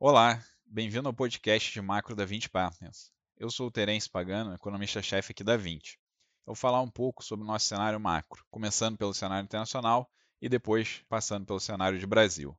Olá, bem-vindo ao podcast de macro da 20 Partners. Eu sou o Terence Pagano, economista-chefe aqui da 20. Eu vou falar um pouco sobre o nosso cenário macro, começando pelo cenário internacional e depois passando pelo cenário de Brasil.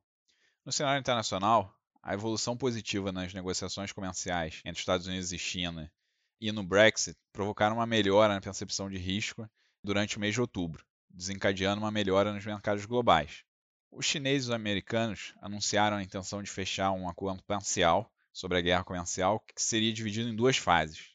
No cenário internacional, a evolução positiva nas negociações comerciais entre Estados Unidos e China e no Brexit provocaram uma melhora na percepção de risco durante o mês de outubro, desencadeando uma melhora nos mercados globais. Os chineses e os americanos anunciaram a intenção de fechar um acordo parcial sobre a guerra comercial que seria dividido em duas fases.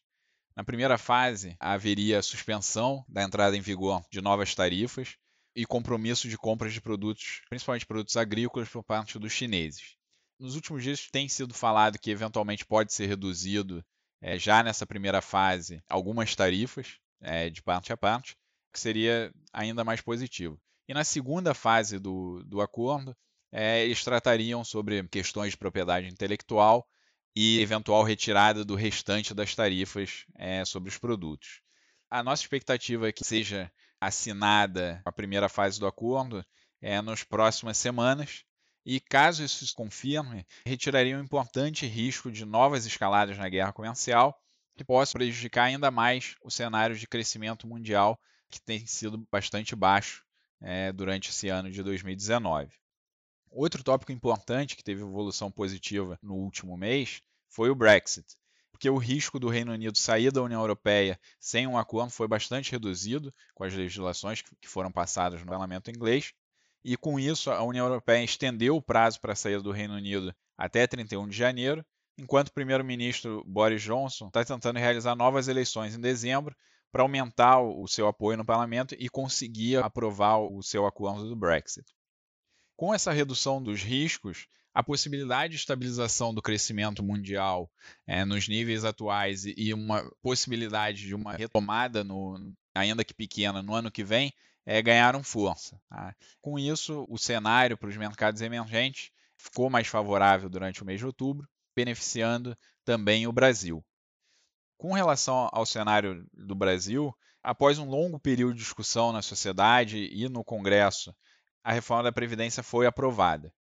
Na primeira fase, haveria suspensão da entrada em vigor de novas tarifas e compromisso de compras de produtos, principalmente produtos agrícolas, por parte dos chineses. Nos últimos dias tem sido falado que eventualmente pode ser reduzido, é, já nessa primeira fase, algumas tarifas é, de parte a parte, que seria ainda mais positivo. E na segunda fase do, do acordo, é, eles tratariam sobre questões de propriedade intelectual e eventual retirada do restante das tarifas é, sobre os produtos. A nossa expectativa é que seja assinada a primeira fase do acordo é, nas próximas semanas, e caso isso se confirme, retiraria um importante risco de novas escaladas na guerra comercial, que possa prejudicar ainda mais o cenário de crescimento mundial, que tem sido bastante baixo é, durante esse ano de 2019. Outro tópico importante que teve evolução positiva no último mês foi o Brexit, porque o risco do Reino Unido sair da União Europeia sem um acordo foi bastante reduzido com as legislações que foram passadas no parlamento inglês, e com isso a União Europeia estendeu o prazo para a saída do Reino Unido até 31 de janeiro, enquanto o primeiro-ministro Boris Johnson está tentando realizar novas eleições em dezembro para aumentar o seu apoio no parlamento e conseguir aprovar o seu acordo do Brexit. Com essa redução dos riscos, a possibilidade de estabilização do crescimento mundial é, nos níveis atuais e uma possibilidade de uma retomada, no, ainda que pequena, no ano que vem, é, ganharam força. Tá? Com isso, o cenário para os mercados emergentes ficou mais favorável durante o mês de outubro, beneficiando também o Brasil. Com relação ao cenário do Brasil, após um longo período de discussão na sociedade e no Congresso, a reforma da Previdência foi aprovada.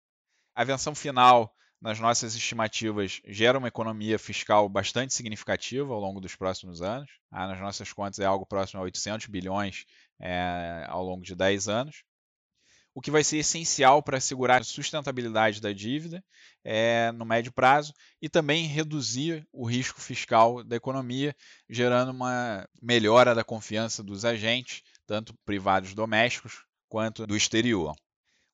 A versão final, nas nossas estimativas, gera uma economia fiscal bastante significativa ao longo dos próximos anos. Ah, nas nossas contas, é algo próximo a 800 bilhões é, ao longo de 10 anos o que vai ser essencial para assegurar a sustentabilidade da dívida é, no médio prazo e também reduzir o risco fiscal da economia, gerando uma melhora da confiança dos agentes, tanto privados domésticos quanto do exterior.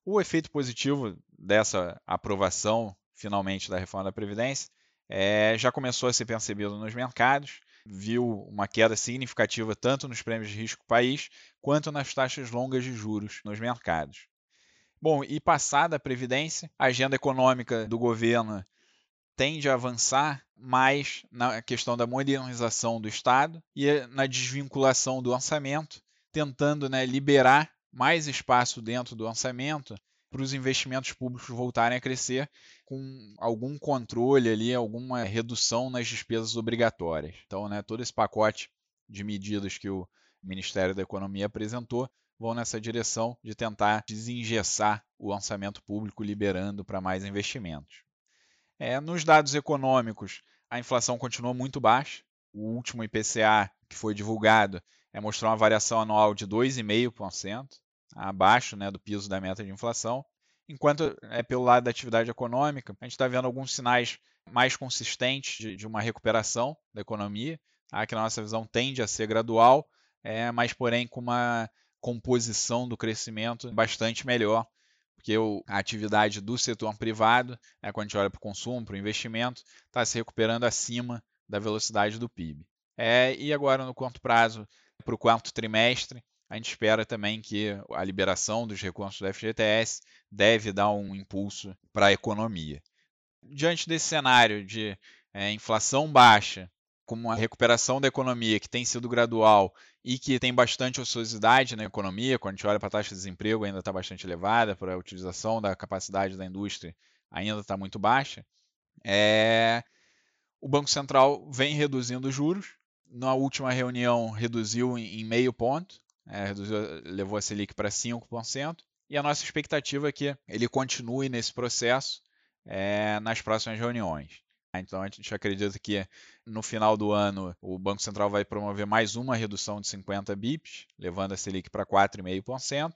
O efeito positivo dessa aprovação, finalmente, da reforma da Previdência é, já começou a ser percebido nos mercados, viu uma queda significativa tanto nos prêmios de risco país quanto nas taxas longas de juros nos mercados. Bom, e passada a Previdência, a agenda econômica do governo tende a avançar mais na questão da modernização do Estado e na desvinculação do orçamento, tentando né, liberar mais espaço dentro do orçamento para os investimentos públicos voltarem a crescer com algum controle ali, alguma redução nas despesas obrigatórias. Então, né, todo esse pacote de medidas que o Ministério da Economia apresentou vão nessa direção de tentar desengessar o orçamento público, liberando para mais investimentos. É, nos dados econômicos, a inflação continua muito baixa. O último IPCA que foi divulgado é, mostrou uma variação anual de 2,5%, abaixo né, do piso da meta de inflação. Enquanto é pelo lado da atividade econômica, a gente está vendo alguns sinais mais consistentes de, de uma recuperação da economia, tá, que na nossa visão tende a ser gradual, é, mas porém com uma composição do crescimento bastante melhor, porque a atividade do setor privado, né, quando a gente olha para o consumo, para o investimento, está se recuperando acima da velocidade do PIB. É, e agora, no curto prazo, para o quarto trimestre, a gente espera também que a liberação dos recursos do FGTS deve dar um impulso para a economia. Diante desse cenário de é, inflação baixa, com uma recuperação da economia que tem sido gradual e que tem bastante ociosidade na economia, quando a gente olha para a taxa de desemprego ainda está bastante elevada, para a utilização da capacidade da indústria ainda está muito baixa, é... o Banco Central vem reduzindo os juros. Na última reunião reduziu em meio ponto, é, reduziu, levou a Selic para 5%, e a nossa expectativa é que ele continue nesse processo é, nas próximas reuniões. Então a gente acredita que no final do ano o Banco Central vai promover mais uma redução de 50 bips, levando a Selic para 4,5%.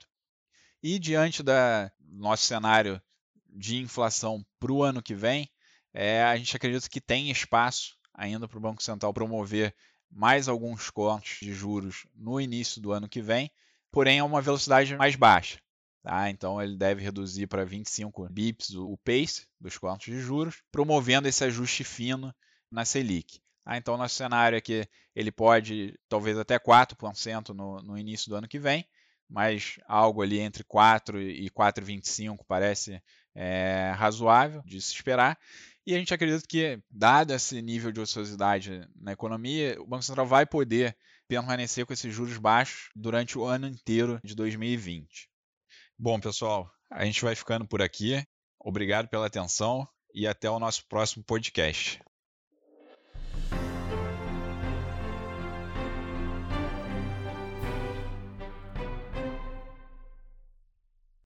E diante do nosso cenário de inflação para o ano que vem, é, a gente acredita que tem espaço ainda para o Banco Central promover mais alguns cortes de juros no início do ano que vem, porém a uma velocidade mais baixa. Tá? Então ele deve reduzir para 25 bips o pace dos cortes de juros, promovendo esse ajuste fino na Selic. Tá? Então nosso cenário é que ele pode talvez até 4% no, no início do ano que vem, mas algo ali entre 4 e 4,25 parece é, razoável de se esperar. E a gente acredita que, dado esse nível de ociosidade na economia, o Banco Central vai poder permanecer com esses juros baixos durante o ano inteiro de 2020. Bom, pessoal, a gente vai ficando por aqui. Obrigado pela atenção e até o nosso próximo podcast.